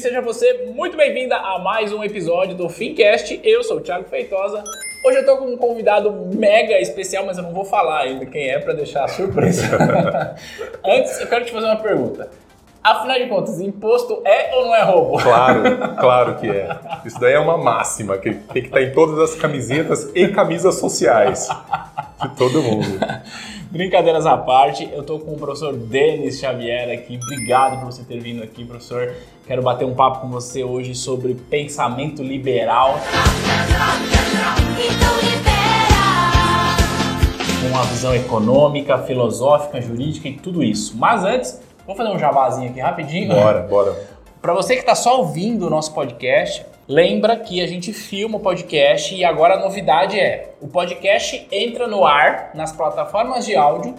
Seja você muito bem-vinda a mais um episódio do Fincast. Eu sou o Thiago Feitosa. Hoje eu tô com um convidado mega especial, mas eu não vou falar ainda quem é para deixar a surpresa. Antes, eu quero te fazer uma pergunta. Afinal de contas, imposto é ou não é roubo? Claro, claro que é. Isso daí é uma máxima que tem que estar em todas as camisetas e camisas sociais de todo mundo. Brincadeiras à parte, eu tô com o professor Denis Xavier aqui. Obrigado por você ter vindo aqui, professor. Quero bater um papo com você hoje sobre pensamento liberal. Com uma visão econômica, filosófica, jurídica e tudo isso. Mas antes, vou fazer um jabazinho aqui rapidinho. Bora, bora. Para você que está só ouvindo o nosso podcast, lembra que a gente filma o podcast e agora a novidade é: o podcast entra no ar nas plataformas de áudio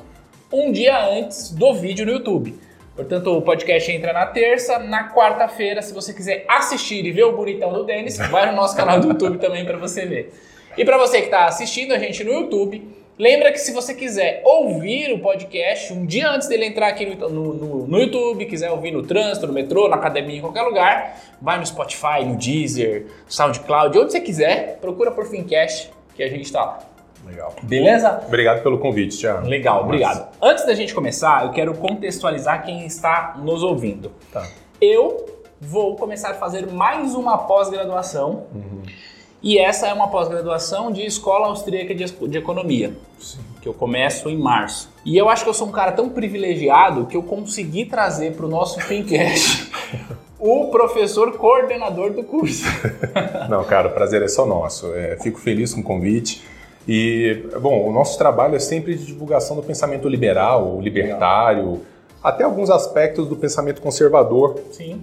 um dia antes do vídeo no YouTube. Portanto, o podcast entra na terça, na quarta-feira, se você quiser assistir e ver o bonitão do Denis, vai no nosso canal do YouTube também para você ver. E para você que está assistindo a gente no YouTube, Lembra que se você quiser ouvir o podcast um dia antes dele entrar aqui no, no, no, YouTube, quiser ouvir no trânsito, no metrô, na academia, em qualquer lugar, vai no Spotify, no Deezer, SoundCloud, onde você quiser, procura por Fincast que a gente está lá. Legal. Beleza? Obrigado pelo convite, Thiago. Legal, obrigado. Antes da gente começar, eu quero contextualizar quem está nos ouvindo. Tá. Eu vou começar a fazer mais uma pós-graduação. Uhum. E essa é uma pós-graduação de Escola Austríaca de, Economia, Sim. que eu começo em março. E eu acho que eu sou um cara tão privilegiado que eu consegui trazer para o nosso Fincast o professor coordenador do curso. Não, cara, o prazer é só nosso. É, fico feliz com o convite. E, bom, o nosso trabalho é sempre de divulgação do pensamento liberal, libertário, até alguns aspectos do pensamento conservador Sim.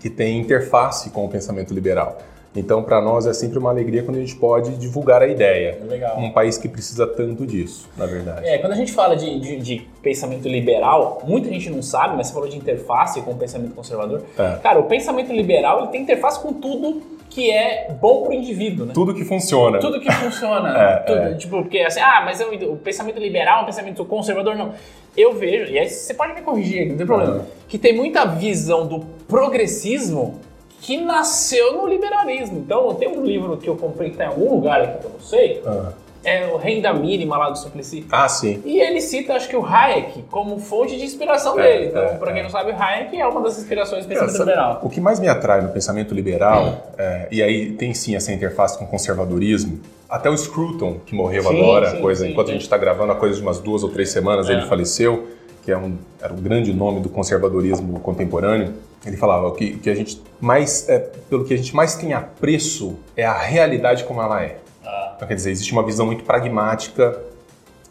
que tem interface com o pensamento liberal. Então, para nós é sempre uma alegria quando a gente pode divulgar a ideia. Legal. Um país que precisa tanto disso, na verdade. É, quando a gente fala de, de, de, pensamento liberal, muita gente não sabe, mas você falou de interface com o pensamento conservador. É. Cara, o pensamento liberal ele tem interface com tudo que é bom pro indivíduo, né? Tudo que funciona. Tudo que funciona. É, tudo, é. Tipo, porque assim, ah, mas eu- o pensamento liberal é um pensamento conservador, não. Eu vejo, e aí você pode me corrigir, não tem problema, que tem muita visão do progressismo que nasceu no liberalismo. Então, tem um livro que eu comprei que tá em algum lugar aqui que eu não sei, Ah. é o Renda Mínima lá do Suplicy. Ah, sim. E ele cita, acho que o Hayek como fonte de inspiração É, dele. Então, é, pra quem é. não sabe, o Hayek é uma das inspirações do pensamento liberal. O que mais me atrai no pensamento liberal, é, e aí tem sim essa interface com o conservadorismo, até o Scruton, que morreu Sim, agora, sim, coisa, sim, enquanto a gente está gravando, a coisa de umas duas ou três semanas, É. ele faleceu, que é um, era um grande nome do conservadorismo contemporâneo. Ele falava que, que a gente mais, é, pelo que a gente mais tem apreço é a realidade como ela é. Ah. Então, quer dizer, existe uma visão muito pragmática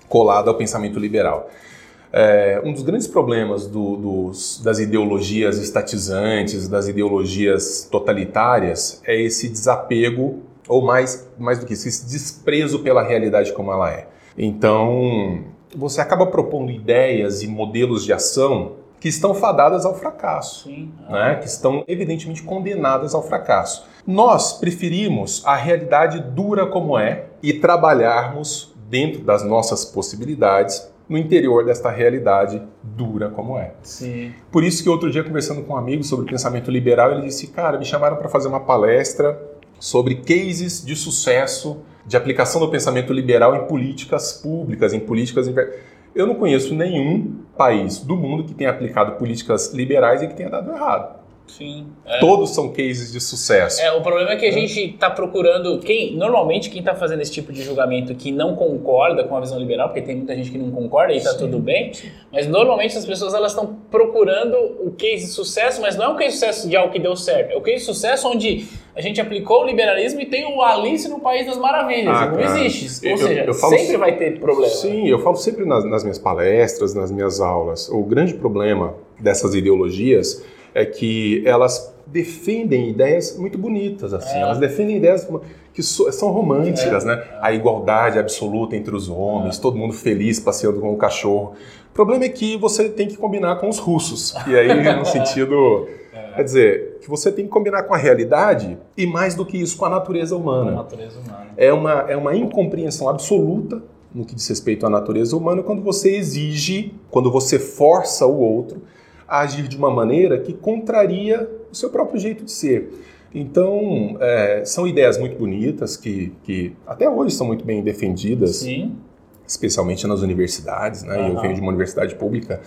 colada ao pensamento liberal. É, um dos grandes problemas do- dos- das ideologias estatizantes, das ideologias totalitárias, é esse desapego, ou mais, mais do que isso, esse desprezo pela realidade como ela é. Então, você acaba propondo ideias e modelos de ação que estão fadadas ao fracasso Sim. né, que estão evidentemente condenadas ao fracasso. Nós preferimos a realidade dura como é e trabalharmos dentro das nossas possibilidades no interior desta realidade dura como é. Sim. Por isso que outro dia conversando com um amigo sobre pensamento liberal, ele disse: "Cara, me chamaram para fazer uma palestra sobre cases de sucesso de aplicação do pensamento liberal em políticas públicas, em políticas eu não conheço nenhum país do mundo que tenha aplicado políticas liberais e que tenha dado errado. Sim. É. Todos são cases de sucesso. É, o problema é que a gente tá procurando. Quem, normalmente, quem tá fazendo esse tipo de julgamento que não concorda com a visão liberal, porque tem muita gente que não concorda e tá Sim. tudo bem, mas normalmente as pessoas elas estão procurando o case de sucesso, mas não é um case de sucesso de algo que deu certo. É o case de sucesso onde a gente aplicou o liberalismo e tem o Alice no País das Maravilhas. Ah, não cara. existe. Ou Eu- seja, eu falo- sempre vai ter problema. Sim, eu falo sempre nas, nas minhas palestras, nas minhas aulas. O grande problema dessas ideologias é que elas defendem ideias muito bonitas, assim. É. Elas defendem ideias que são românticas, é. né? A igualdade absoluta entre os homens, é. todo mundo feliz passeando com o cachorro. O problema é que você tem que combinar com os russos. E aí, no sentido. É. Quer dizer, que você tem que combinar com a realidade e, mais do que isso, com a natureza humana. A natureza humana. É uma, é uma incompreensão absoluta no que diz respeito à natureza humana quando você exige, quando você força o outro a agir de uma maneira que contraria o seu próprio jeito de ser. Então, é, são ideias muito bonitas que, que até hoje são muito bem defendidas, Sim. especialmente nas universidades, né? Uhum. Eu venho de uma universidade pública.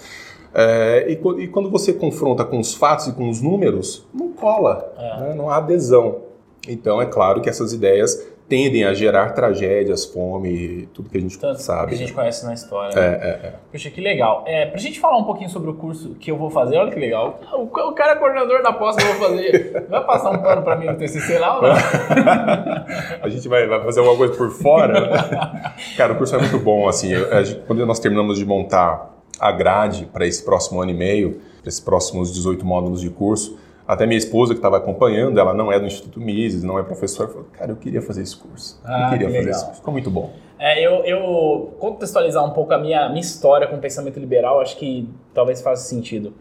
É, e, e, quando você confronta com os fatos e com os números, não cola, é. né? não há adesão. Então, é claro que essas ideias tendem a gerar tragédias, fome, tudo que a gente Tanto sabe. Que a gente conhece na história. É, né? é, é. Poxa, que legal. É, pra gente falar um pouquinho sobre o curso que eu vou fazer, olha que legal. O, o cara é coordenador da pós que eu vou fazer. Vai passar um pano pra mim no TCC lá ou não? a gente vai, vai fazer alguma coisa por fora? cara, o curso é muito bom, assim. Gente, quando nós terminamos de montar a grade para esse próximo ano e meio, para esses próximos 18 módulos de curso, até minha esposa que estava acompanhando, ela não é do Instituto Mises, não é professora, falou, cara, eu queria fazer esse curso. Ah, eu queria que fazer esse curso. Ficou muito bom. É, eu, eu contextualizar um pouco a minha, minha história com o pensamento liberal, acho que talvez faça sentido.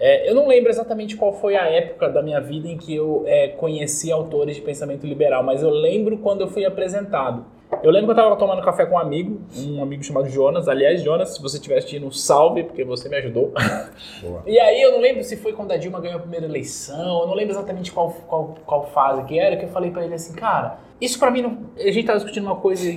É, eu não lembro exatamente qual foi a época da minha vida em que eu é, conheci autores de pensamento liberal, mas eu lembro quando eu fui apresentado. Eu lembro que eu estava tomando café com um amigo, um amigo chamado Jonas. Aliás, Jonas, se você estiver assistindo, salve, porque você me ajudou. Boa. E aí eu não lembro se foi quando a Dilma ganhou a primeira eleição, eu não lembro exatamente qual, qual, qual fase que era, que eu falei para ele assim, cara, isso para mim, não... a gente tava discutindo uma coisa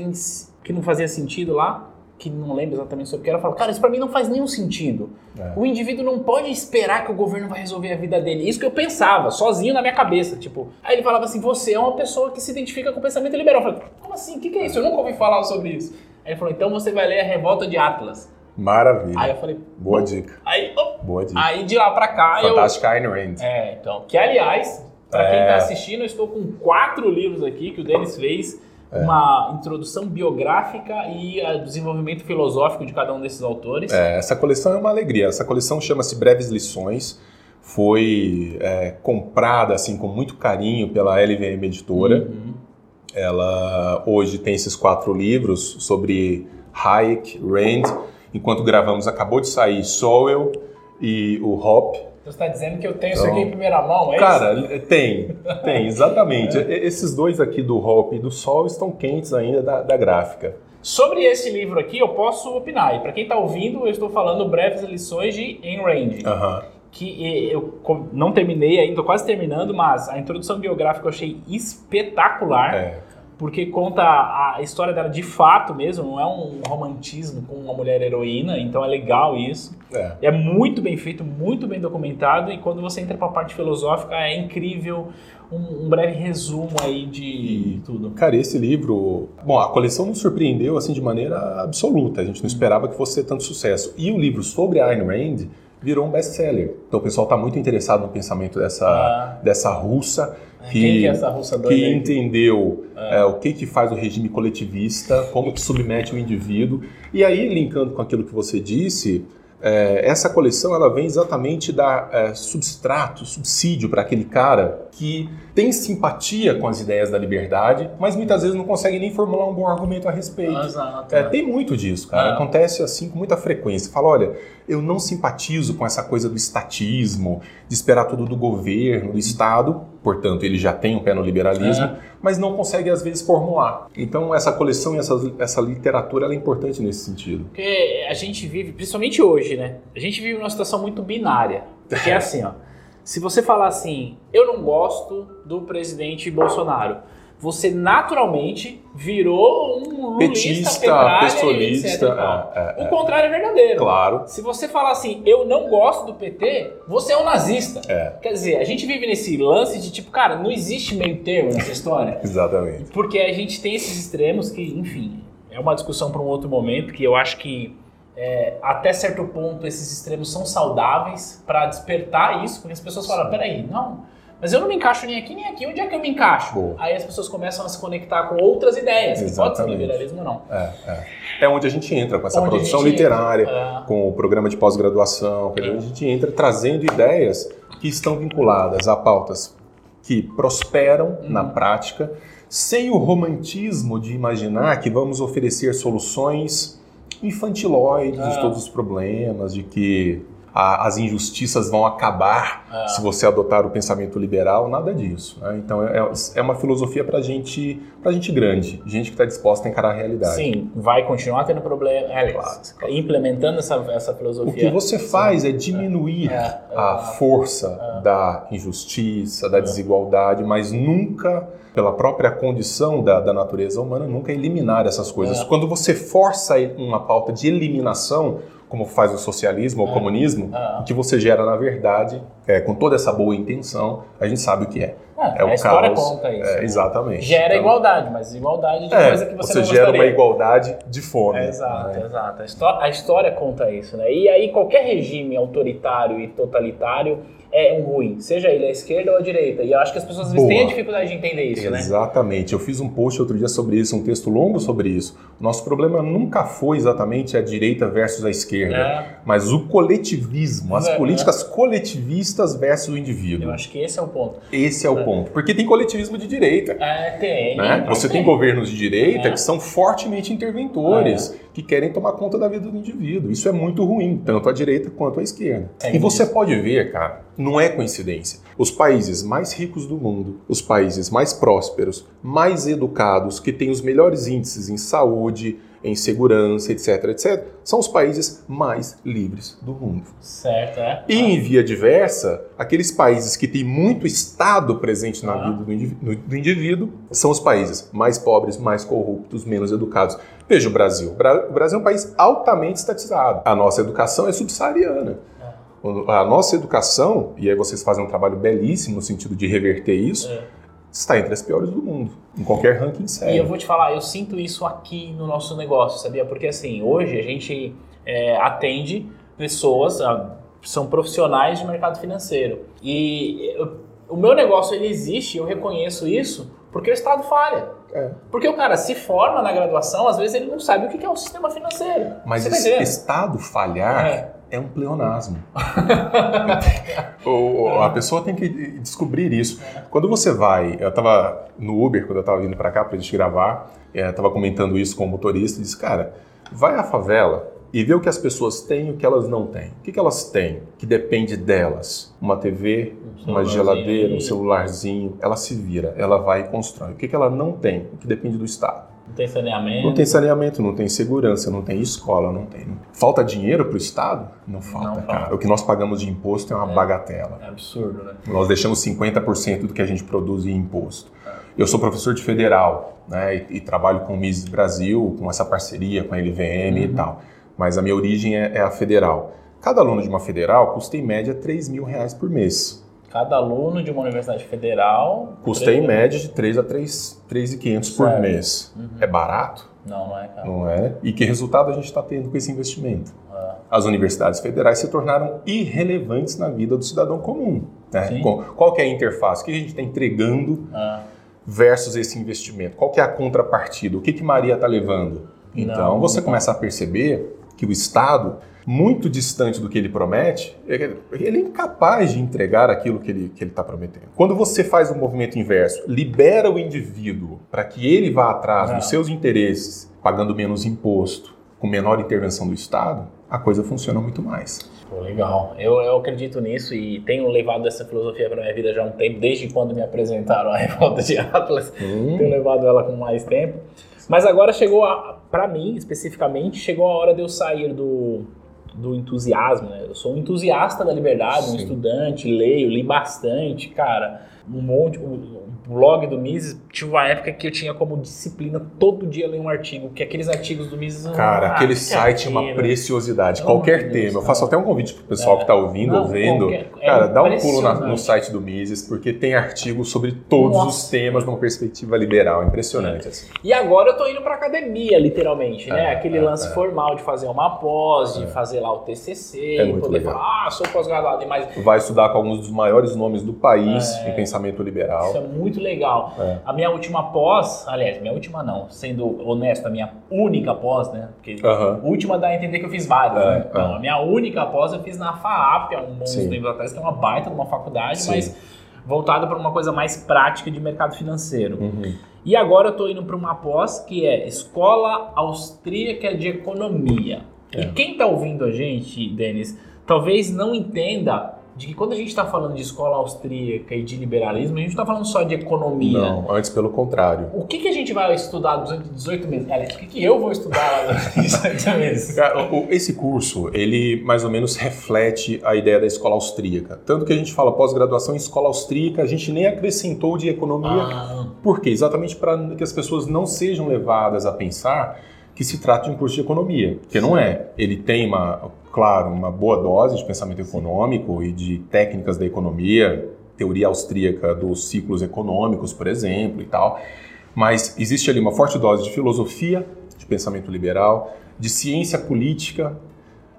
que não fazia sentido lá, que não lembro exatamente sobre o que era, fala, cara, isso pra mim não faz nenhum sentido. É. O indivíduo não pode esperar que o governo vai resolver a vida dele. Isso que eu pensava, sozinho na minha cabeça, tipo. Aí ele falava assim, você é uma pessoa que se identifica com o pensamento liberal. Eu falei, como assim? O que, que é isso? Eu nunca ouvi falar sobre isso. Aí ele falou, então você vai ler a Revolta de Atlas. Maravilha. Aí eu falei, boa dica. Aí, oh, boa dica. Aí de lá pra cá Fantástica Ayn Rand. É, então, que aliás, pra é... quem tá assistindo, eu estou com quatro livros aqui que o Denis fez é. uma introdução biográfica e o desenvolvimento filosófico de cada um desses autores. É, essa coleção é uma alegria. Essa coleção chama-se Breves Lições. Foi é, comprada assim com muito carinho pela LVM Editora. Uhum. Ela hoje tem esses quatro livros sobre Hayek, Rand. Enquanto gravamos, acabou de sair Sowell e o Hop, você está dizendo que eu tenho então, isso aqui em primeira mão, é cara, isso? Cara, tem, tem, exatamente. é. Esses dois aqui do Hop e do Sol estão quentes ainda da, da gráfica. Sobre esse livro aqui, eu posso opinar. E para quem está ouvindo, eu estou falando breves lições de Ayn Rand. Uhum. Que eu não terminei ainda, estou quase terminando, mas a introdução biográfica eu achei espetacular. É porque conta a história dela de fato mesmo, não é um romantismo com uma mulher heroína, então é legal isso. É, é muito bem feito, muito bem documentado, e quando você entra para a parte filosófica é incrível. Um, um, breve resumo aí de e, tudo. Cara, esse livro, bom, a coleção nos surpreendeu assim de maneira absoluta. A gente não esperava que fosse tanto sucesso. E o livro sobre a Ayn Rand virou um best-seller. Então o pessoal está muito interessado no pensamento dessa, ah. dessa russa que, Quem que é russa? Que entendeu é. É, o que, que faz o regime coletivista, como que submete o indivíduo. E aí, linkando com aquilo que você disse, é, essa coleção ela vem exatamente dar é, substrato, subsídio para aquele cara que tem simpatia com as ideias da liberdade, mas muitas vezes não consegue nem formular um bom argumento a respeito. Exato. É, tem muito disso, cara. É. Acontece assim com muita frequência. Fala, olha, eu não simpatizo com essa coisa do estatismo, de esperar tudo do governo, do Estado, portanto, ele já tem um pé no liberalismo, é. mas não consegue às vezes formular. Então, essa coleção e essa, essa literatura é importante nesse sentido. Porque a gente vive, principalmente hoje, né? A gente vive uma situação muito binária. Porque é assim, ó. Se você falar assim, eu não gosto do presidente Bolsonaro você naturalmente virou um lulista, Petista, petralha, pistolista. É, é, o contrário é verdadeiro. Claro. Se você falar assim, eu não gosto do PT, você é um nazista. É. Quer dizer, a gente vive nesse lance de tipo, cara, não existe meio termo nessa história. Exatamente. Porque a gente tem esses extremos que, enfim, é uma discussão para um outro momento que eu acho que é, até certo ponto esses extremos são saudáveis para despertar isso, porque as pessoas falam, peraí, não mas eu não me encaixo nem aqui nem aqui. Onde é que eu me encaixo? Boa. Aí as pessoas começam a se conectar com outras ideias, Exatamente. que pode ser liberalismo ou não. É, é. é onde a gente entra com essa onde produção literária, é. com o programa de pós-graduação, a gente entra trazendo ideias que estão vinculadas a pautas que prosperam na prática, sem o romantismo de imaginar que vamos oferecer soluções infantiloides de Ah. todos os problemas, de que a- as injustiças vão acabar Ah. se você adotar o pensamento liberal, nada disso. né? Então é, é uma filosofia para gente, pra gente grande, gente que está disposta a encarar a realidade. Sim, vai continuar tendo problema. Aliás, implementando essa, essa filosofia. O que você faz é diminuir É, a força da injustiça, da desigualdade, mas nunca, pela própria condição da, da natureza humana, nunca eliminar essas coisas. É. Quando você força uma pauta de eliminação, como faz o socialismo ou o comunismo, É. o que você gera, na verdade, é, com toda essa boa intenção, a gente sabe o que é. É, É o a história caos. conta isso. É, exatamente. Gera Então, igualdade, mas igualdade de É, coisa que você, você não gera uma gostaria. igualdade de fome. É, exato, né? exato. A histó- a história conta isso, né? E aí qualquer regime autoritário e totalitário é um ruim, seja ele à esquerda ou à direita. E eu acho que as pessoas às vezes Boa. têm a dificuldade de entender isso, né? Exatamente. Eu fiz um post outro dia sobre isso, um texto longo sobre isso. Nosso problema nunca foi exatamente a direita versus a esquerda, É, mas o coletivismo, as É, políticas coletivistas versus o indivíduo. eu acho que esse é o ponto. Esse é o ponto. Porque tem coletivismo de direita. É, tem. Né? Você tem governos de direita É. que são fortemente interventores, que querem tomar conta da vida do indivíduo. Isso é muito ruim, tanto à direita quanto à esquerda. É e você pode ver, cara, não é coincidência. Os países mais ricos do mundo, os países mais prósperos, mais educados, que têm os melhores índices em saúde, em segurança, etc, etc, são os países mais livres do mundo. Certo, é. E em via diversa, aqueles países que têm muito Estado presente na Ah. vida do indiví- do- indivíduo são os países mais pobres, mais corruptos, menos educados. Veja o Brasil. O Bra- o Brasil é um país altamente estatizado. A nossa educação é subsaariana. O- A nossa educação, e aí vocês fazem um trabalho belíssimo no sentido de reverter isso, É. está entre as piores do mundo, em qualquer ranking E eu sério. vou te falar, eu sinto isso aqui no nosso negócio, sabia? Porque assim, hoje a gente é, atende pessoas, ah, são profissionais de mercado financeiro. E o meu negócio ele existe, eu reconheço isso, porque o Estado falha. É. Porque o cara se forma na graduação, às vezes ele não sabe o que é o sistema financeiro. Mas tá esse entendendo? Estado falhar É. é um pleonasmo. O- a pessoa tem que descobrir isso. Quando você vai, eu estava no Uber quando eu estava vindo para cá para a gente gravar, estava comentando isso com o motorista e disse, cara, vai à favela e vê o que as pessoas têm e o que elas não têm. O que, elas têm que depende delas? Uma TV, Um uma geladeira, um celularzinho. Ela se vira, ela vai e constrói. O que, ela não tem? O que depende do Estado. Não tem saneamento. Não tem saneamento, não tem segurança, não tem escola, não tem. Falta dinheiro para o Estado? Não falta, Não cara. falta. O que nós pagamos de imposto é uma É. bagatela. É absurdo, né? Nós deixamos 50% do que a gente produz em imposto. Eu sou professor de federal, né, e, e trabalho com o Mises Brasil, com essa parceria com a LVM e Uhum. tal. Mas a minha origem é, é a federal. Cada aluno de uma federal custa em média 3 mil reais por mês. Cada aluno de uma universidade federal. Custa em média de 3 a 3, 3.500 por Certo. mês. Uhum. É barato? Não, não é, cara. Não é? E que resultado a gente está tendo com esse investimento? Ah, As universidades federais se tornaram irrelevantes na vida do cidadão comum. né? Qual que é a interface? O que a gente está entregando ah. versus esse investimento? Qual que é a contrapartida? O que, que Maria está levando? Então Não, você não. começa a perceber que o Estado, muito distante do que ele promete, ele é incapaz de entregar aquilo que ele está prometendo. Quando você faz o movimento inverso, libera o indivíduo para que ele vá atrás Não. dos seus interesses, pagando menos imposto, com menor intervenção do Estado, a coisa funciona muito mais. Pô, legal. Eu, eu acredito nisso e tenho levado essa filosofia para minha vida já há um tempo, desde quando me apresentaram a Revolta de Atlas. Hum, Tenho levado ela com mais tempo. Mas agora chegou, a, pra mim especificamente, chegou a hora de eu sair do, do entusiasmo, né? Eu sou um entusiasta da liberdade, um Sim. estudante, leio, li bastante, cara. Um monte. O, blog do Mises tinha uma época que eu tinha como disciplina todo dia ler um artigo, porque aqueles artigos do Mises. Cara, ah, aquele que site é uma preciosidade. Pelo Qualquer Deus, tema. Eu faço não. até um convite pro pessoal É. que está ouvindo Não, ou vendo. qualquer- é Cara, dá um pulo na- no site do Mises, porque tem artigos sobre todos os Nossa. temas numa perspectiva liberal. Impressionante. assim. E agora eu tô indo pra academia, literalmente, né? É, Aquele é, lance é. formal de fazer uma pós, de fazer lá o TCC, É muito poder legal. falar, ah, sou pós-graduado, mas Vai estudar com alguns dos maiores nomes do país É. em pensamento liberal. Isso é muito legal. É. A minha última pós, aliás, minha última não, sendo honesto, a minha única pós, né? Porque uhum. última dá a entender que eu fiz várias, é, né? Então, a minha única pós eu fiz na FAAP, há um bons tempos atrás, que é uma baita de uma faculdade, Sim. mas voltada para uma coisa mais prática de mercado financeiro. Uhum. E agora eu estou indo para uma pós que é Escola Austríaca de Economia. É. E quem está ouvindo a gente, Denis, talvez não entenda de que quando a gente está falando de escola austríaca e de liberalismo, a gente não está falando só de economia. Não, antes pelo contrário. O que, que a gente vai estudar durante 18 meses? Aliás, o que, que eu vou estudar durante 18 meses? Esse curso, ele mais ou menos reflete a ideia da escola austríaca. Tanto que a gente fala pós-graduação em escola austríaca, a gente nem acrescentou de economia. Ah. Por quê? Exatamente para que as pessoas não sejam levadas a pensar que se trata de um curso de economia, que não é. Ele tem uma, claro, uma boa dose de pensamento econômico e de técnicas da economia, teoria austríaca dos ciclos econômicos, por exemplo, e tal. Mas existe ali uma forte dose de filosofia, de pensamento liberal, de ciência política,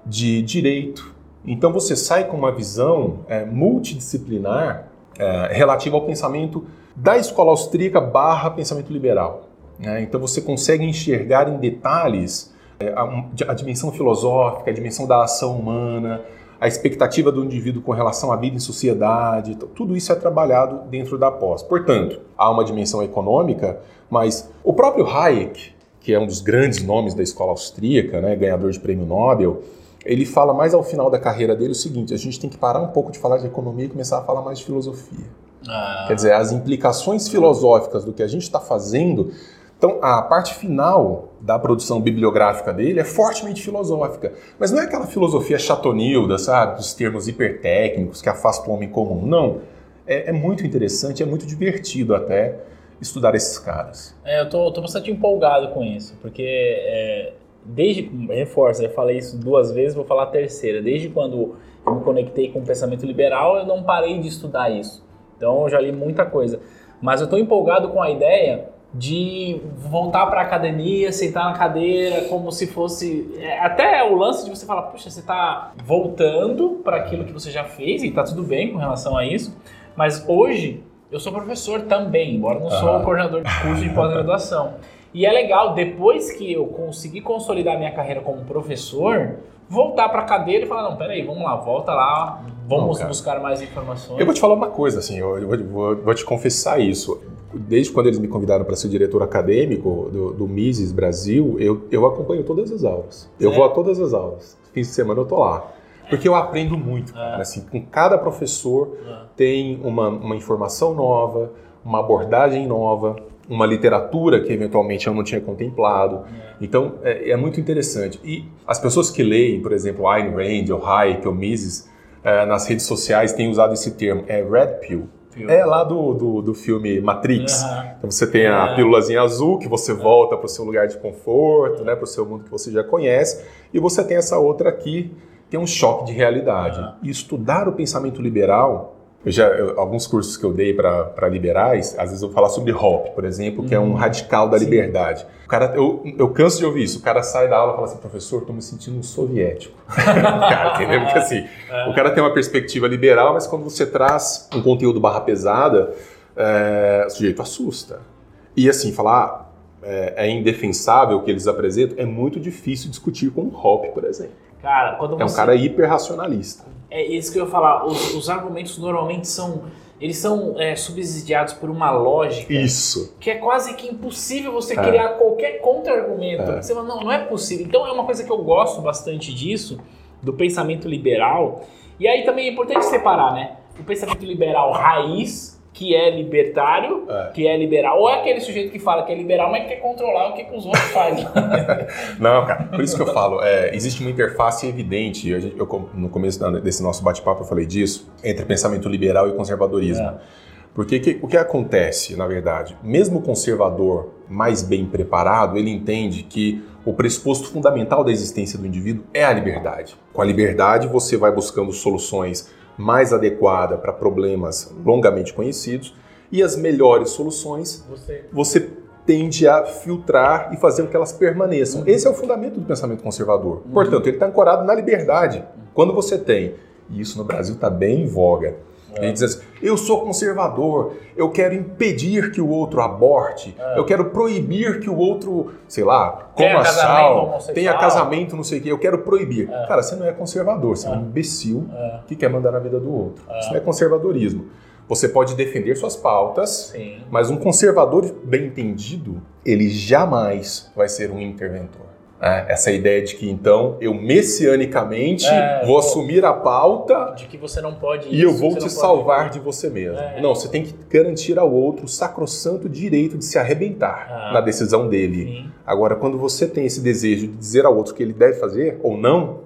de direito. Então você sai com uma visão é, multidisciplinar é, relativa ao pensamento da escola austríaca barra pensamento liberal. Né? Então você consegue enxergar em detalhes é, a, a dimensão filosófica, a dimensão da ação humana, a expectativa do indivíduo com relação à vida em sociedade, tudo isso é trabalhado dentro da pós. Portanto, há uma dimensão econômica, mas o próprio Hayek, que é um dos grandes nomes da escola austríaca, né, ganhador de prêmio Nobel, ele fala mais ao final da carreira dele o seguinte: a gente tem que parar um pouco de falar de economia e começar a falar mais de filosofia. Ah. Quer dizer, as implicações filosóficas do que a gente está fazendo então, a parte final da produção bibliográfica dele é fortemente filosófica. Mas não é aquela filosofia chatonilda, sabe? Dos termos hipertécnicos que afasta o homem comum. Não. É, é muito interessante, é muito divertido até estudar esses caras. É, eu tô, tô bastante empolgado com isso, porque é, desde. Reforça, já falei isso duas vezes, vou falar a terceira. Desde quando eu me conectei com o pensamento liberal, eu não parei de estudar isso. Então, eu já li muita coisa. Mas eu estou empolgado com a ideia de voltar para a academia, sentar na cadeira, como se fosse. É, até o lance de você falar, puxa, você está voltando para aquilo que você já fez e está tudo bem com relação a isso, mas hoje eu sou professor também, embora não sou coordenador de curso de pós-graduação. E é legal, depois que eu consegui consolidar minha carreira como professor, voltar para a cadeira e falar, não, peraí, vamos lá, volta lá, vamos não, buscar mais informações. Eu vou te falar uma coisa, assim, eu vou, vou, vou te confessar isso desde quando eles me convidaram para ser diretor acadêmico do, do Mises Brasil, eu, eu acompanho todas as aulas. Eu vou a todas as aulas. Fim de semana eu tô lá. Porque eu aprendo muito. É. Assim, com cada professor é. tem uma, uma informação nova, uma abordagem nova, uma literatura que eventualmente eu não tinha contemplado. É. Então é, é, muito interessante. E as pessoas que leem, por exemplo, Ayn Rand, ou Hayek, ou Mises, é, nas redes sociais têm usado esse termo, é Red Pill. É lá do, do, do filme Matrix. Uhum. Então você tem a pílulazinha azul que você volta para o seu lugar de conforto, né, para o seu mundo que você já conhece, e você tem essa outra aqui, que é um choque de realidade. E estudar o pensamento liberal eu já, eu, alguns cursos que eu dei para liberais, às vezes eu vou falar sobre Hoppe, por exemplo, que é um uhum. radical da Sim. liberdade. O cara, eu, eu canso de ouvir isso. O cara sai da aula e fala assim, professor, estou me sentindo um soviético. cara, entendeu? Porque assim, é. o cara tem uma perspectiva liberal, mas quando você traz um conteúdo barra pesada, é, o sujeito assusta. E assim, falar é, é indefensável o que eles apresentam, é muito difícil discutir com o Hoppe, por exemplo. Cara, quando você... É um cara hiper racionalista. É isso que eu ia falar. Os, os argumentos normalmente são. Eles são é, subsidiados por uma lógica. Isso. Que é quase que impossível você é. criar qualquer contra-argumento. É. Você fala, não, não é possível. Então é uma coisa que eu gosto bastante disso, do pensamento liberal. E aí também é importante separar, né? O pensamento liberal raiz que é libertário, é. que é liberal, ou é aquele sujeito que fala que é liberal, mas quer controlar o que, que os outros fazem. Não, cara, por isso que eu falo, é, existe uma interface evidente, eu, eu, no começo desse nosso bate-papo eu falei disso, entre pensamento liberal e conservadorismo. É. Porque que, o que acontece, na verdade? Mesmo o conservador mais bem preparado, ele entende que o pressuposto fundamental da existência do indivíduo é a liberdade. Com a liberdade, você vai buscando soluções mais adequada para problemas longamente conhecidos e as melhores soluções você, você tende a filtrar e fazer com que elas permaneçam. Uhum. Esse é o fundamento do pensamento conservador. Uhum. Portanto, ele está ancorado na liberdade. Quando você tem, e isso no Brasil está bem em voga, É. Ele diz assim: eu sou conservador, eu quero impedir que o outro aborte, é. eu quero proibir que o outro, sei lá, coma sal, tenha casamento, não sei o quê, eu quero proibir. É. Cara, você não é conservador, você é, um é. imbecil é. que quer mandar na vida do outro. Isso não é conservadorismo. Você pode defender suas pautas, Sim. mas um conservador bem entendido, ele jamais vai ser um interventor. É, essa ideia de que então eu messianicamente é, vou assumir a pauta de que você não pode e eu vou te salvar de você mesmo. É. Não, você tem que garantir ao outro o sacrossanto direito de se arrebentar ah, na decisão dele. Sim. Agora, quando você tem esse desejo de dizer ao outro que ele deve fazer ou não,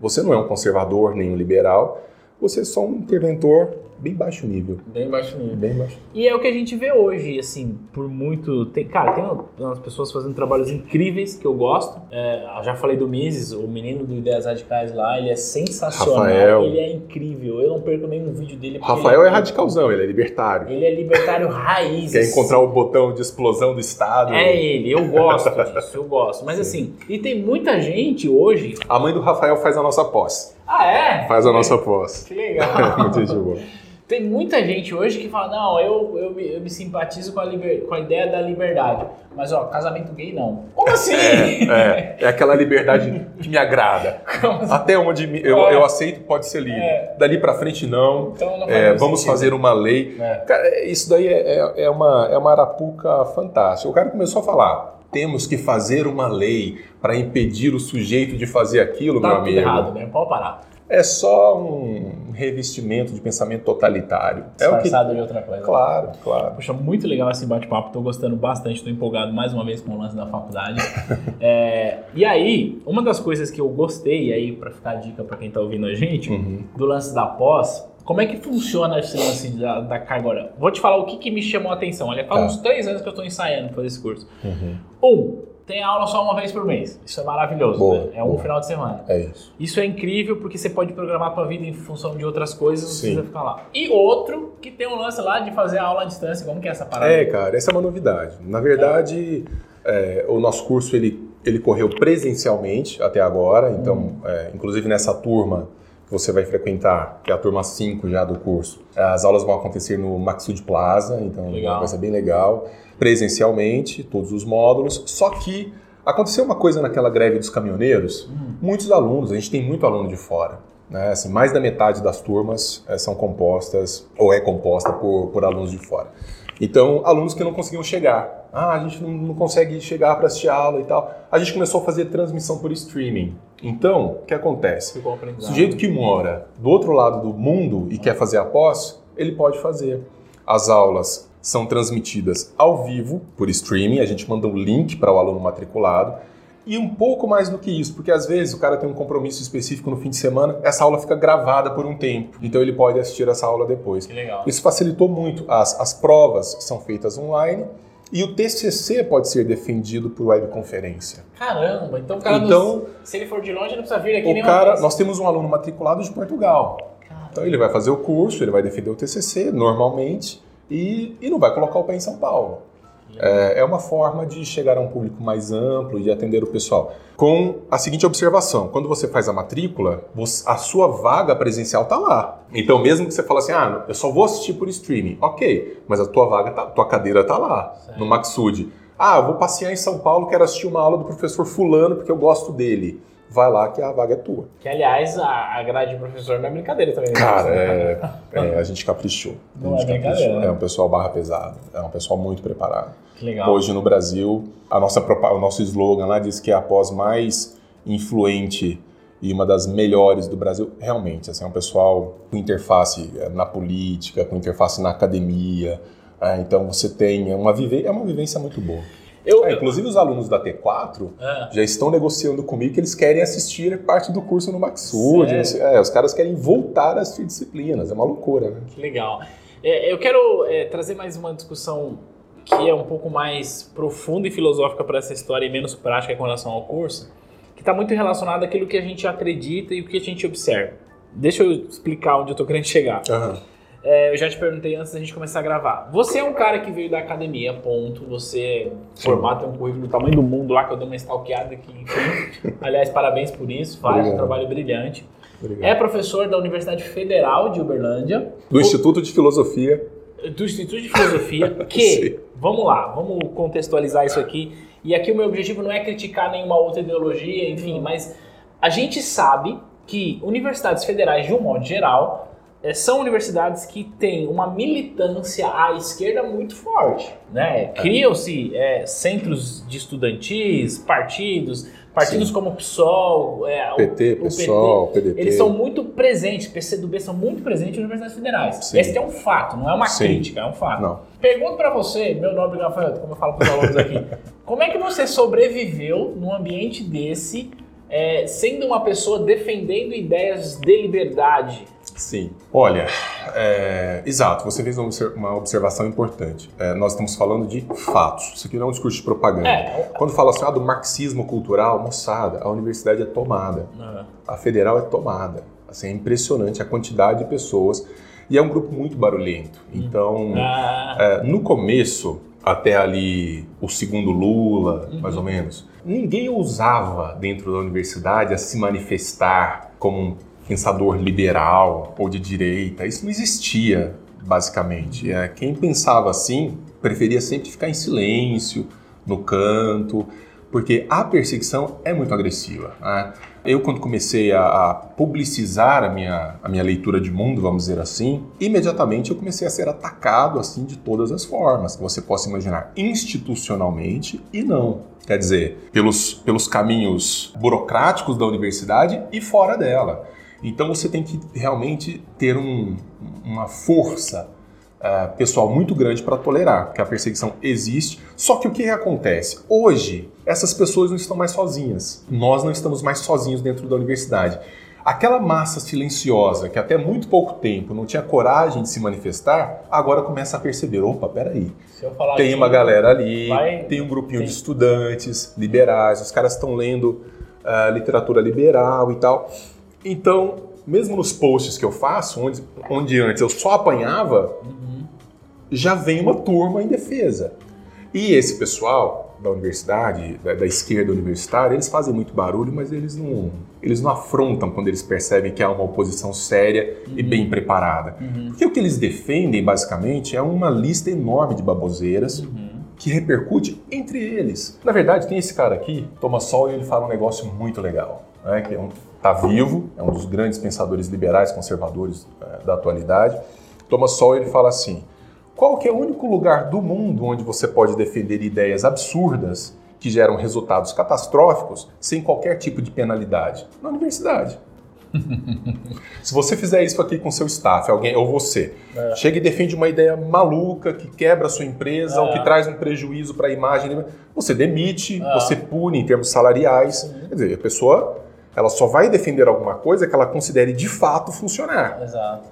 você não é um conservador nem um liberal, você é só um interventor bem baixo nível. Bem baixo nível. Bem baixo. E é o que a gente vê hoje, assim, por muito. Tem, cara, tem umas pessoas fazendo trabalhos incríveis que eu gosto. É, já falei do Mises, o menino do Ideias Radicais lá, ele é sensacional. Rafael. Ele é incrível. Eu não perco nenhum vídeo dele. Rafael é, é radicalzão, ele é libertário. Ele é libertário raiz. Quer encontrar o botão de explosão do Estado. É ele, eu gosto disso, eu gosto. Mas Sim. assim, e tem muita gente hoje. A mãe do Rafael faz a nossa posse. Ah, é? Faz a nossa posse. Que legal. Muito gente boa. Tem muita gente hoje que fala, não, eu, eu, me, eu me simpatizo com a, liber, com a ideia da liberdade. Mas, ó, casamento gay não. Como assim? É, é, é aquela liberdade que me agrada. Assim? Até onde eu, é. eu aceito pode ser livre. É. Dali pra frente não. Então não é, vamos sentido. fazer uma lei. É. Cara, isso daí é, é, uma, é uma arapuca fantástica. O cara começou a falar, temos que fazer uma lei para impedir o sujeito de fazer aquilo, tá meu amigo. errado, né? Pode parar é só um revestimento de pensamento totalitário. Disfarçado é o que... de outra coisa. Claro, claro. Poxa, muito legal esse bate-papo, estou gostando bastante, estou empolgado mais uma vez com o lance da faculdade. é, e aí, uma das coisas que eu gostei, aí para ficar dica para quem está ouvindo a gente, uhum. do lance da pós, como é que funciona esse lance da, da carga horária? Vou te falar o que, que me chamou a atenção. Olha, faz tá. uns três anos que eu estou ensaiando fazer esse curso. Uhum. Um, tem aula só uma vez por mês. Isso é maravilhoso. Boa, né? É um boa. final de semana. É isso. Isso é incrível porque você pode programar a tua vida em função de outras coisas, não precisa ficar lá. E outro que tem um lance lá de fazer a aula à distância. Como que é essa parada? É, cara, essa é uma novidade. Na verdade, é. É, o nosso curso ele, ele correu presencialmente até agora. Então, hum. é, inclusive nessa turma que você vai frequentar, que é a turma 5 já do curso, as aulas vão acontecer no Maxud Plaza, então legal. vai ser bem legal presencialmente, todos os módulos, só que aconteceu uma coisa naquela greve dos caminhoneiros, uhum. muitos alunos, a gente tem muito aluno de fora, né? assim, mais da metade das turmas é, são compostas, ou é composta por, por alunos de fora. Então, alunos que não conseguiam chegar. Ah, a gente não, não consegue chegar para assistir a aula e tal. A gente começou a fazer transmissão por streaming. Então, o que acontece? O sujeito que mora do outro lado do mundo e quer fazer a pós, ele pode fazer. As aulas são transmitidas ao vivo por streaming, a gente manda um link para o aluno matriculado. E um pouco mais do que isso, porque às vezes o cara tem um compromisso específico no fim de semana, essa aula fica gravada por um tempo, então ele pode assistir essa aula depois. Que legal. Isso facilitou muito. As, as provas são feitas online e o TCC pode ser defendido por webconferência. Caramba, então o cara, então, nos, se ele for de longe, não precisa vir aqui o cara, Nós temos um aluno matriculado de Portugal. Caramba. Então ele vai fazer o curso, ele vai defender o TCC normalmente e, e não vai colocar o pé em São Paulo. É, é, uma forma de chegar a um público mais amplo e atender o pessoal. Com a seguinte observação: quando você faz a matrícula, você, a sua vaga presencial está lá. Então, mesmo que você fale assim, ah, eu só vou assistir por streaming, ok, mas a tua vaga, tá, tua cadeira está lá, certo. no Maxud. Ah, eu vou passear em São Paulo, quero assistir uma aula do professor Fulano porque eu gosto dele vai lá que a vaga é tua. Que, aliás, a, grade de professor não é brincadeira também. Né? Cara, é, é, a gente caprichou. Não gente é brincadeira. Né? É um pessoal barra pesado, é um pessoal muito preparado. Que legal. Hoje no Brasil, a nossa, o nosso slogan lá diz que é a pós mais influente e uma das melhores do Brasil, realmente, assim, é um pessoal com interface é, na política, com interface na academia, é, então você tem uma, vive, é uma vivência muito boa. Eu, é, inclusive os alunos da T4 é. já estão negociando comigo que eles querem assistir parte do curso no Maxud. É, os caras querem voltar assistir disciplinas. É uma loucura, né? Que legal. É, eu quero é, trazer mais uma discussão que é um pouco mais profunda e filosófica para essa história e menos prática com relação ao curso, que está muito relacionado àquilo que a gente acredita e o que a gente observa. Deixa eu explicar onde eu estou querendo chegar. Uhum. É, eu já te perguntei antes da gente começar a gravar. Você é um cara que veio da academia, ponto. Você formata um currículo do tamanho do mundo lá, que eu dei uma stalkeada aqui. Enfim. Aliás, parabéns por isso. Faz Obrigado. um trabalho brilhante. Obrigado. É professor da Universidade Federal de Uberlândia. Do o... Instituto de Filosofia. Do Instituto de Filosofia, que, vamos lá, vamos contextualizar isso aqui. E aqui o meu objetivo não é criticar nenhuma outra ideologia, enfim, mas a gente sabe que universidades federais, de um modo geral, é, são universidades que têm uma militância à esquerda muito forte. Né? É. Criam-se é, centros de estudantis, partidos, partidos Sim. como o PSOL, é, PT, o, PSOL, PT, PDT. Eles são muito presentes, PCdoB são muito presentes em universidades federais. Sim. Esse é um fato, não é uma Sim. crítica, é um fato. Não. Pergunto para você, meu nome é Rafael, como eu falo para os alunos aqui, como é que você sobreviveu num ambiente desse, é, sendo uma pessoa defendendo ideias de liberdade? Sim. Olha, é, exato, você fez uma observação importante. É, nós estamos falando de fatos. Isso aqui não é um discurso de propaganda. É. Quando fala assim, ah, do marxismo cultural, moçada, a universidade é tomada. Uhum. A federal é tomada. Assim, é impressionante a quantidade de pessoas. E é um grupo muito barulhento. Uhum. Então. É, no começo, até ali o segundo Lula, uhum. mais ou menos, ninguém ousava dentro da universidade a se manifestar como um pensador liberal ou de direita. Isso não existia, basicamente. É, quem pensava assim preferia sempre ficar em silêncio, no canto, porque a perseguição é muito agressiva. Né? Eu, quando comecei a, a, publicizar a minha, a minha leitura de mundo, vamos dizer assim, imediatamente eu comecei a ser atacado assim de todas as formas que você possa imaginar, institucionalmente e não. Quer dizer, pelos, pelos caminhos burocráticos da universidade e fora dela. Então você tem que realmente ter um, uma força uh, pessoal muito grande para tolerar, porque a perseguição existe. Só que o que acontece? Hoje, essas pessoas não estão mais sozinhas. Nós não estamos mais sozinhos dentro da universidade. Aquela massa silenciosa que até muito pouco tempo não tinha coragem de se manifestar, agora começa a perceber: opa, peraí. tem uma galera ali, vai... tem um grupinho tem. de estudantes liberais, os caras estão lendo uh, literatura liberal e tal. Então, mesmo nos posts que eu faço, onde, onde antes eu só apanhava, uhum. já vem uma turma em defesa. E esse pessoal da universidade, da, da, esquerda universitária, eles fazem muito barulho, mas eles não, eles não afrontam quando eles percebem que há uma oposição séria uhum. e bem preparada. Uhum. Porque o que eles defendem, basicamente, é uma lista enorme de baboseiras uhum. que repercute entre eles. Na verdade, tem esse cara aqui, Thomas Sowell, e ele fala um negócio muito legal, né, que é um está vivo, é um dos grandes pensadores liberais conservadores é, da atualidade. Thomas Sowell ele fala assim: qual que é o único lugar do mundo onde você pode defender ideias absurdas que geram resultados catastróficos sem qualquer tipo de penalidade? Na universidade. Se você fizer isso aqui com seu staff, alguém ou você, é. chega e defende uma ideia maluca que quebra a sua empresa é. ou que traz um prejuízo para a imagem, você demite, é. você pune em termos salariais. Quer dizer, a pessoa ela só vai defender alguma coisa que ela considere de fato funcionar. Exato.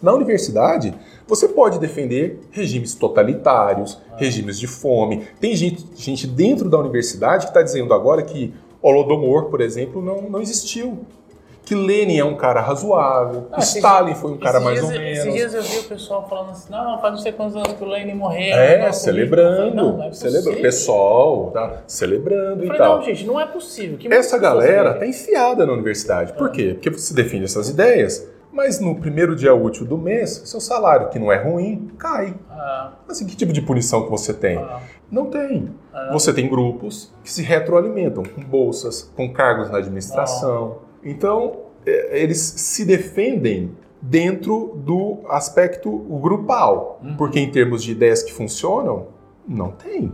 Na universidade, você pode defender regimes totalitários, ah. regimes de fome. Tem gente, gente dentro da universidade que está dizendo agora que Holodomor, por exemplo, não, não existiu que Lenin é um cara razoável, ah, Stalin foi um cara mais dias, ou menos. Esses dias eu vi o pessoal falando assim, não, faz não sei quantos anos que o Lenin morreu. É, celebrando, falei, não, é celebrando, pessoal, tá celebrando eu falei, e tal. Não, gente, não é possível. Que Essa galera tá enfiada na universidade. Por ah. quê? Porque você defende essas ideias, mas no primeiro dia útil do mês, seu salário, que não é ruim, cai. Ah. Assim, que tipo de punição que você tem? Ah. Não tem. Ah. Você tem grupos que se retroalimentam com bolsas, com cargos na administração então, é, eles se defendem dentro do aspecto grupal, uhum. porque em termos de ideias que funcionam, não tem.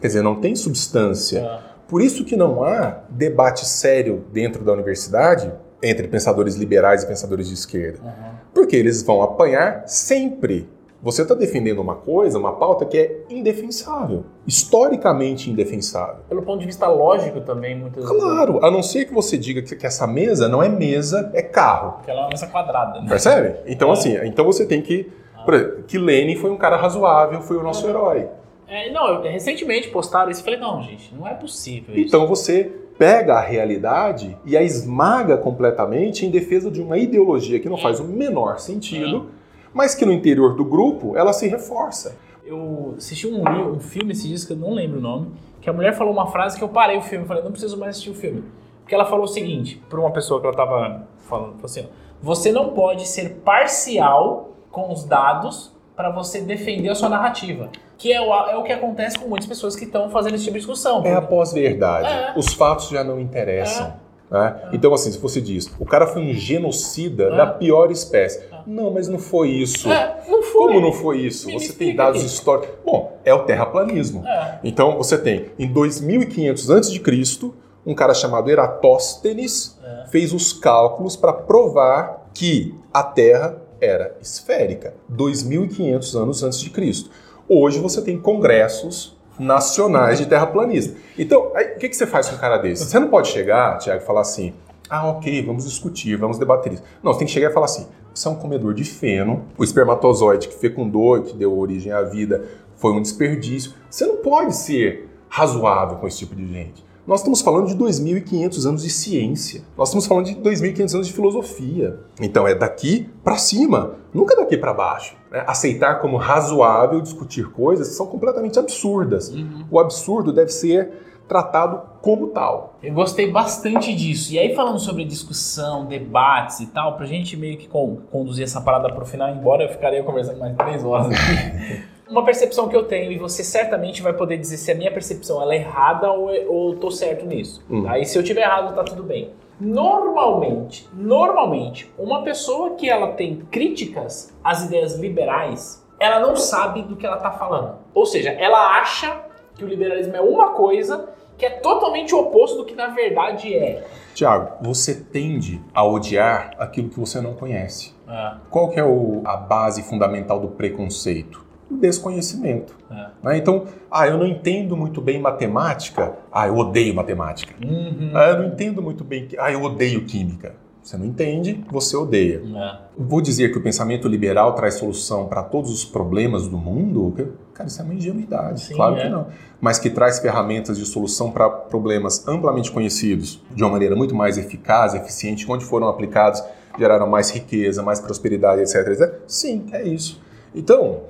Quer dizer, não tem substância. Uhum. Por isso que não há debate sério dentro da universidade entre pensadores liberais e pensadores de esquerda. Uhum. Porque eles vão apanhar sempre você está defendendo uma coisa, uma pauta que é indefensável, historicamente indefensável. Pelo ponto de vista lógico também, muitas vezes. Claro, a não ser que você diga que, essa mesa não é mesa, é carro. Que ela é uma mesa quadrada. Né? Percebe? Então, é. assim, então você tem que. Por exemplo, que Lenin foi um cara razoável, foi o nosso é. herói. É, não, recentemente postaram isso e falei, não, gente, não é possível isso. Então você pega a realidade e a esmaga completamente em defesa de uma ideologia que não é. faz o menor sentido é mas que no interior do grupo ela se reforça. Eu assisti um, um filme esses dias que eu não lembro o nome, que a mulher falou uma frase que eu parei o filme, falei, não preciso mais assistir o filme. que ela falou o seguinte para uma pessoa que ela estava falando, falou assim, você não pode ser parcial com os dados para você defender a sua narrativa. Que é o, é o que acontece com muitas pessoas que estão fazendo esse tipo de discussão. É a pós-verdade. É. Os fatos já não interessam. Né? Então, assim, se você diz, o cara foi um genocida da pior espécie. Não, mas não foi isso. É, não foi. Como não foi isso? Você tem dados históricos. Bom, é o terraplanismo. É. Então, você tem, em 2500 a.C., um cara chamado Eratóstenes É. fez os cálculos para provar que a Terra era esférica, 2500 anos antes de Cristo. Hoje você tem congressos nacionais de terraplanistas. Então, aí, o que, que você faz com um cara desse? Você não pode chegar, Tiago, e falar assim: ah, ok, vamos discutir, vamos debater isso. Não, você tem que chegar e falar assim: você é um comedor de feno, o espermatozoide que fecundou e que deu origem à vida foi um desperdício. Você não pode ser razoável com esse tipo de gente. Nós estamos falando de 2.500 anos de ciência. Nós estamos falando de 2.500 anos de filosofia. Então é daqui para cima, nunca daqui para baixo. né? Aceitar como razoável discutir coisas que são completamente absurdas. O absurdo deve ser tratado como tal. Eu gostei bastante disso. E aí, falando sobre discussão, debates e tal, pra gente meio que con- conduzir essa parada pro final, embora eu ficaria conversando mais três horas aqui. Uma percepção que eu tenho, e você certamente vai poder dizer se a minha percepção ela é errada ou, ou eu tô certo nisso. Hum. Aí, se eu tiver errado, tá tudo bem. Normalmente, normalmente, uma pessoa que ela tem críticas às ideias liberais, ela não sabe do que ela tá falando. Ou seja, ela acha que o liberalismo é uma coisa que é totalmente o oposto do que na verdade é. Tiago, você tende a odiar aquilo que você não conhece. É, Qual que é o- a base fundamental do preconceito? O desconhecimento. é. né? Então, ah, eu não entendo muito bem matemática. Ah, eu odeio matemática. Uhum. Ah, eu não entendo muito bem. Ah, eu odeio química. Você não entende, você odeia. É. Vou dizer que o pensamento liberal traz solução para todos os problemas do mundo? Cara, isso é uma ingenuidade. Sim, claro é. que não. Mas que traz ferramentas de solução para problemas amplamente conhecidos de uma maneira muito mais eficaz, eficiente, onde foram aplicados, geraram mais riqueza, mais prosperidade, etc. etc. Sim, é isso. Então,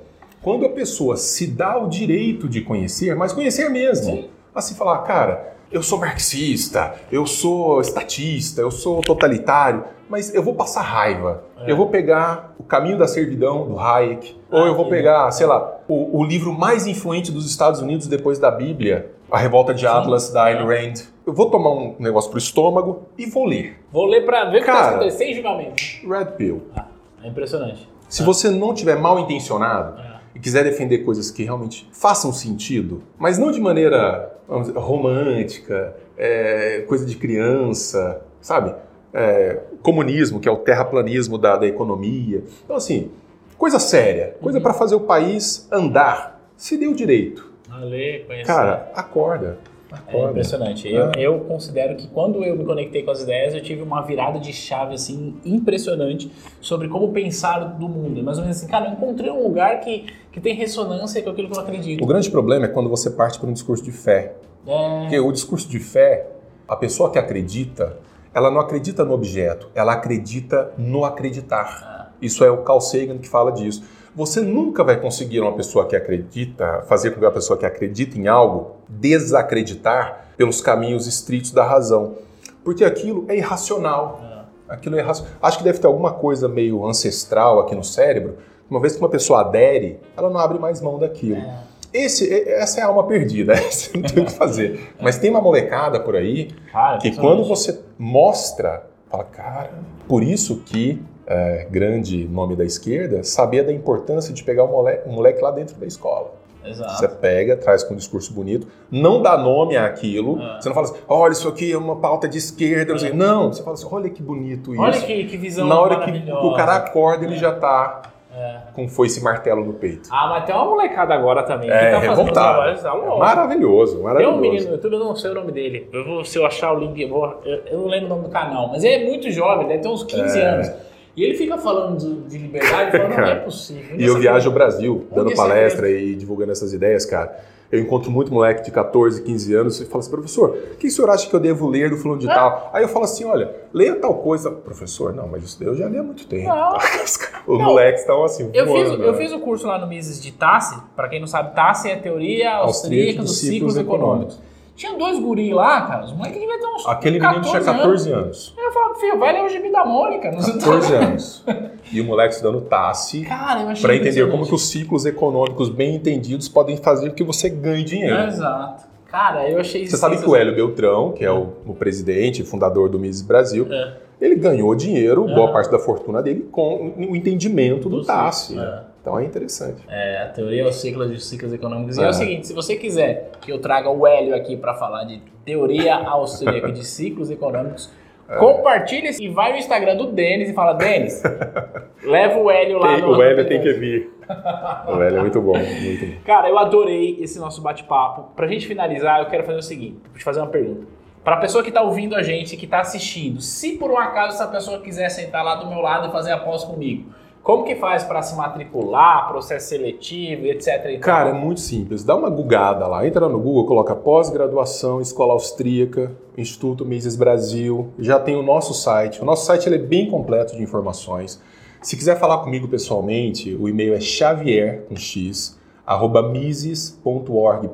quando a pessoa se dá o direito de conhecer, mas conhecer mesmo, Sim. assim falar, cara, eu sou marxista, eu sou estatista, eu sou totalitário, mas eu vou passar raiva. É. Eu vou pegar O Caminho da Servidão, do Hayek, ou eu vou pegar, sei lá, o, o livro mais influente dos Estados Unidos depois da Bíblia, A Revolta de Atlas, da Ayn Rand. Eu vou tomar um negócio pro estômago e vou ler. Vou ler pra ver o que tá acontecendo sem julgamento. Red Pill. É impressionante. Se você não tiver mal intencionado É. e quiser defender coisas que realmente façam sentido, mas não de maneira dizer, romântica, é, coisa de criança, sabe? É, comunismo, que é o terraplanismo da, da economia. Então, assim, coisa séria, coisa para fazer o país andar. Se deu direito. Conhecer. Cara, acorda. É Acorda. impressionante. Eu, É. eu considero que quando eu me conectei com as ideias, eu tive uma virada de chave assim impressionante sobre como pensar do mundo. Mais ou menos assim, cara, eu encontrei um lugar que, que tem ressonância com aquilo que eu acredito. O grande problema é quando você parte para um discurso de fé. É, Porque o discurso de fé, a pessoa que acredita, ela não acredita no objeto, ela acredita no acreditar. Isso é o Carl Sagan que fala disso. Você nunca vai conseguir uma pessoa que acredita, fazer com que a pessoa que acredita em algo desacreditar pelos caminhos estritos da razão. Porque aquilo é irracional. Aquilo é irracional. Acho que deve ter alguma coisa meio ancestral aqui no cérebro. Uma vez que uma pessoa adere, ela não abre mais mão daquilo. Esse, essa é a alma perdida, você não tem o que fazer. Mas tem uma molecada por aí cara, que quando você mostra, fala, cara, por isso que, é, grande nome da esquerda, sabia da importância de pegar o moleque, o moleque lá dentro da escola. Exato. Você pega, traz com um discurso bonito, não dá nome àquilo, Ah. você não fala assim, olha, isso aqui é uma pauta de esquerda, não sei. Não, você fala assim, olha que bonito isso. Olha que, que visão Na hora que o cara acorda, ele já tá É. com foice e martelo no peito. Ah, mas tem uma molecada agora também É, que tá fazendo trabalhos tá louco. Maravilhoso, Tem maravilhoso. um menino no YouTube, eu não sei o nome dele. Eu vou, se eu achar o link, eu, vou, eu, eu não lembro o nome do canal, mas ele é muito jovem, deve ter uns 15 É. anos. E ele fica falando de, de liberdade, falando, não é Cara, possível. E eu viajo o Brasil dando palestra e divulgando essas ideias, cara. Eu encontro muito moleque de 14, 15 anos e fala assim, professor, o que o senhor acha que eu devo ler do fulano de Ah. tal? Aí eu falo assim, olha, leia tal coisa. Professor, não, mas isso eu já li há muito tempo. Os, Não. moleques estão assim, Eu fiz, eu né? fiz o curso lá no Mises de Tassi. Pra quem não sabe, Tassi é a teoria austríaca Austríaca dos dos ciclos ciclos econômicos. Tinha dois guris lá, cara. Os moleques deviam ter uns. Aquele menino tinha 14 anos. anos. Eu falava, filho, vai ler o gibi da Mônica. Não 14 anos. E o moleque estudando TASSE Cara, eu achei para entender como que os ciclos econômicos bem entendidos podem fazer com que você ganhe dinheiro. Exato. Cara, eu achei Você sabe que o. Hélio Beltrão, que é o, o presidente e fundador do Mises Brasil, É. ele ganhou dinheiro, Aham. boa parte da fortuna dele, com o entendimento do Do TASSE. ciclo, né? Então é interessante. É, a teoria aos ciclos de ciclos econômicos. E É. é o seguinte, se você quiser que eu traga o Hélio aqui para falar de teoria austríaca de ciclos econômicos, É. compartilha e vai no Instagram do Denis e fala, Denis, leva o Hélio lá Tem- no... o Hélio tem que vir. o Hélio é muito bom, muito bom. Cara, eu adorei esse nosso bate-papo. Pra gente finalizar, eu quero fazer o seguinte, vou te fazer uma pergunta. Pra pessoa que tá ouvindo a gente, que tá assistindo, se por um acaso essa pessoa quiser sentar lá do meu lado e fazer a pós comigo, como que faz pra se matricular, processo seletivo, etc? Cara, é muito simples. Dá uma gugada lá. Entra no Google, coloca pós-graduação, Escola Austríaca, Instituto Mises Brasil. Já tem o nosso site. O nosso site é bem completo de informações. Se quiser falar comigo pessoalmente, o e-mail é xavier, com x, arroba mises.org.br.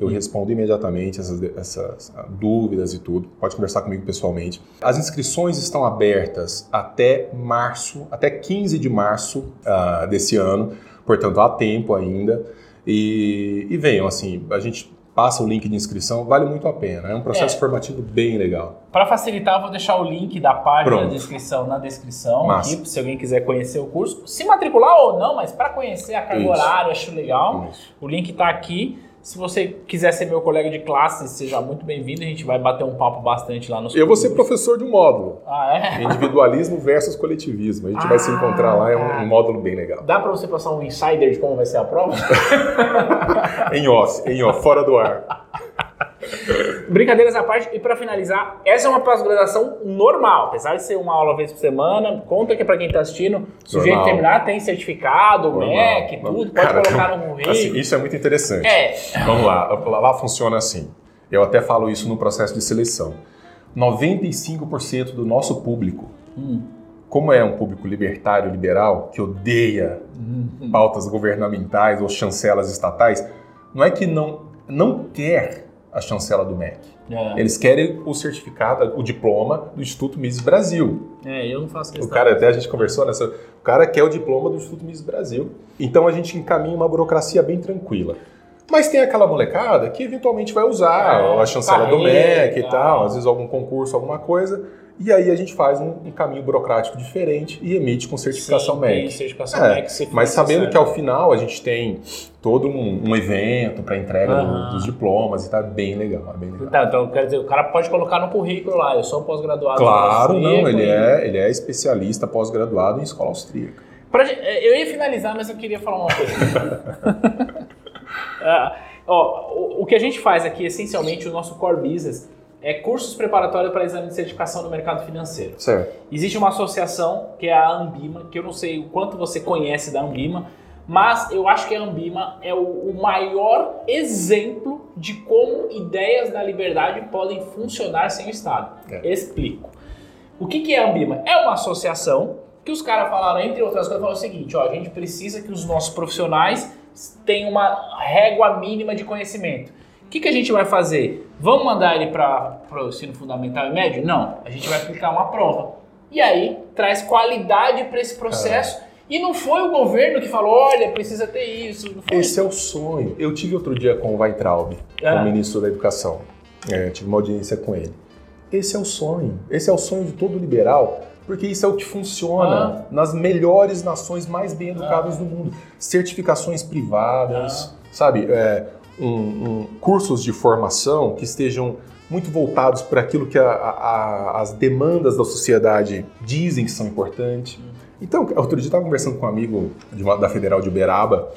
Eu respondo imediatamente essas, essas ah, dúvidas e tudo. Pode conversar comigo pessoalmente. As inscrições estão abertas até março, até 15 de março ah, desse ano, portanto há tempo ainda. E, e venham, assim, a gente passa o link de inscrição, vale muito a pena. É um processo É. formativo bem legal. Para facilitar, eu vou deixar o link da página Pronto. de inscrição na descrição Massa. aqui, se alguém quiser conhecer o curso. Se matricular ou não, mas para conhecer a carga Isso. horária, acho legal. Isso. O link tá aqui. Se você quiser ser meu colega de classe, seja muito bem-vindo. A gente vai bater um papo bastante lá nos Eu vou ser professor de um módulo. Ah, é? Individualismo versus coletivismo. A gente vai se encontrar lá, é um, um módulo bem legal. Dá para você passar um insider de como vai ser a prova? Em off, em off, fora do ar. Brincadeiras à parte, e para finalizar, essa é uma pós-graduação normal, apesar de ser uma aula vez por semana. Conta que para quem tá assistindo, o jeito Normal. terminar, tem certificado, Normal. MEC, tudo, pode Cara, colocar no currículo. Assim, isso é muito interessante. É, Vamos lá, lá, lá funciona assim. Eu até falo isso no processo de seleção. 95% do nosso público, Hum. como é um público libertário, liberal, que odeia Hum. pautas governamentais ou chancelas estatais, não é que não, não quer a chancela do MEC. É, Eles querem o certificado, o diploma do Instituto Mises Brasil. é, eu não faço O questão. cara, até a gente conversou nessa. O cara quer o diploma do Instituto Mises Brasil. Então a gente encaminha uma burocracia bem tranquila. Mas tem aquela molecada que eventualmente vai usar É, a chancela do MEC e tal, às vezes algum concurso, alguma coisa. E aí a gente faz um, um caminho burocrático diferente e emite com certificação Sim, MEC. certificação É, MEC, se Mas sabendo necessário. que ao final a gente tem todo um, um evento para entrega do- dos diplomas e tá bem legal, é bem legal. Tá, então, quer dizer, o cara pode colocar no currículo lá, eu sou pós-graduado. Claro, não, ele e- é, ele é especialista pós-graduado em escola austríaca. Pra gente- eu ia finalizar, mas eu queria falar uma coisa. Ah, ó, o, o que a gente faz aqui, essencialmente, o nosso core business é cursos preparatórios para exame de certificação no mercado financeiro. Certo. Existe uma associação que é a Ambima, que eu não sei o quanto você conhece da Ambima, mas eu acho que a Ambima é o, o maior exemplo de como ideias da liberdade podem funcionar sem o Estado. É. Explico. O que, que é a Ambima? É uma associação que os caras falaram, entre outras coisas, falaram o seguinte, ó, a gente precisa que os nossos profissionais tenham uma régua mínima de conhecimento. O que, que a gente vai fazer? Vamos mandar ele para o ensino fundamental e médio? Não. A gente vai aplicar uma prova. E aí traz qualidade para esse processo. E não foi o governo que falou, olha, precisa ter isso. Esse é o sonho. Eu tive outro dia com o Weintraub, Ah. o ministro da Educação. É, tive uma audiência com ele. Esse é o sonho. Esse é o sonho de todo liberal, porque isso é o que funciona nas melhores nações mais bem educadas do mundo. Certificações privadas, sabe? É, cursos de formação que estejam muito voltados para aquilo que a- a- as demandas da sociedade dizem que são importantes. Então, outro dia eu estava conversando com um amigo uma- da Federal de Uberaba,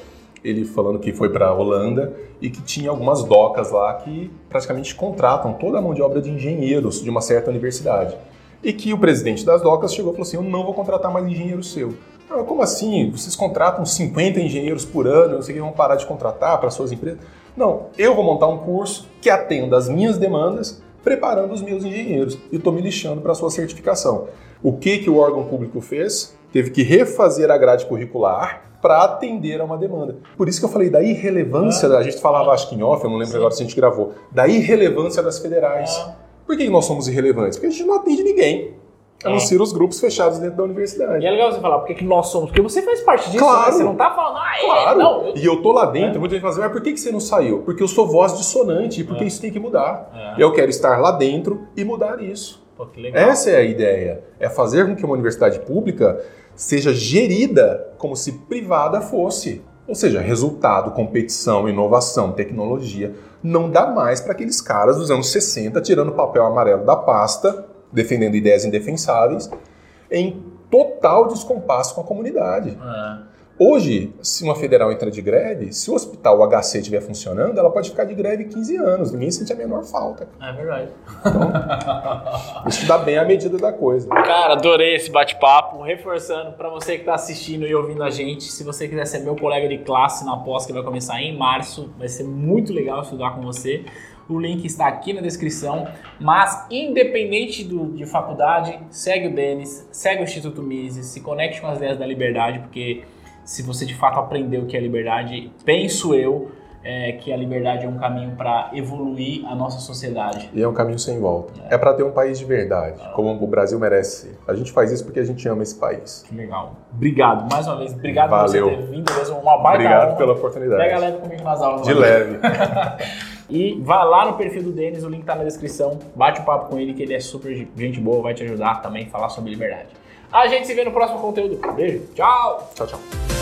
ele falando que foi para a Holanda e que tinha algumas docas lá que praticamente contratam toda a mão de obra de engenheiros de uma certa universidade. E que o presidente das docas chegou e falou assim: Eu não vou contratar mais engenheiro seu. Como assim? Vocês contratam 50 engenheiros por ano, não sei o que, vão parar de contratar para suas empresas? Não, eu vou montar um curso que atenda às minhas demandas preparando os meus engenheiros e estou me lixando para a sua certificação. O que, que o órgão público fez? Teve que refazer a grade curricular para atender a uma demanda. Por isso que eu falei da irrelevância, ah, a gente falava acho que em off, eu não lembro sim. agora se a gente gravou, da irrelevância das federais. Ah. Por que nós somos irrelevantes? Porque a gente não atende ninguém. A não é. ser os grupos fechados dentro da universidade. E é legal você falar, porque que nós somos? Porque você faz parte disso, claro. Né? Você não tá falando, ah, é, claro. não. Eu... E eu tô lá dentro, é. muita gente fala assim, mas por que, que você não saiu? Porque eu sou voz dissonante e porque é. isso tem que mudar. É. Eu quero estar lá dentro e mudar isso. Pô. Essa é a ideia. É fazer com que uma universidade pública seja gerida como se privada fosse. Ou seja, resultado, competição, inovação, tecnologia. Não dá mais para aqueles caras dos anos 60 tirando o papel amarelo da pasta defendendo ideias indefensáveis, em total descompasso com a comunidade. É. Hoje, se uma federal entra de greve, se o hospital o HC estiver funcionando, ela pode ficar de greve 15 anos, ninguém sente a menor falta. É verdade. Então, isso dá bem a medida da coisa. Cara, adorei esse bate-papo. Reforçando para você que está assistindo e ouvindo a gente, se você quiser ser meu colega de classe na pós que vai começar em março, vai ser muito legal estudar com você. O link está aqui na descrição. Mas, independente do, de faculdade, segue o Denis, segue o Instituto Mises, se conecte com as ideias da liberdade, porque se você de fato aprendeu o que é liberdade, penso eu é, que a liberdade é um caminho para evoluir a nossa sociedade. E é um caminho sem volta. É, é para ter um país de verdade, ah. como o Brasil merece ser. A gente faz isso porque a gente ama esse país. Que legal. Obrigado mais uma vez. Obrigado Valeu. por você ter vindo mesmo. Uma baita Obrigado pela oportunidade. Pega leve comigo nas aulas. De leve. E vá lá no perfil do Denis, o link tá na descrição. Bate um papo com ele, que ele é super gente boa, vai te ajudar também a falar sobre liberdade. A gente se vê no próximo conteúdo. Beijo, tchau! Tchau, tchau.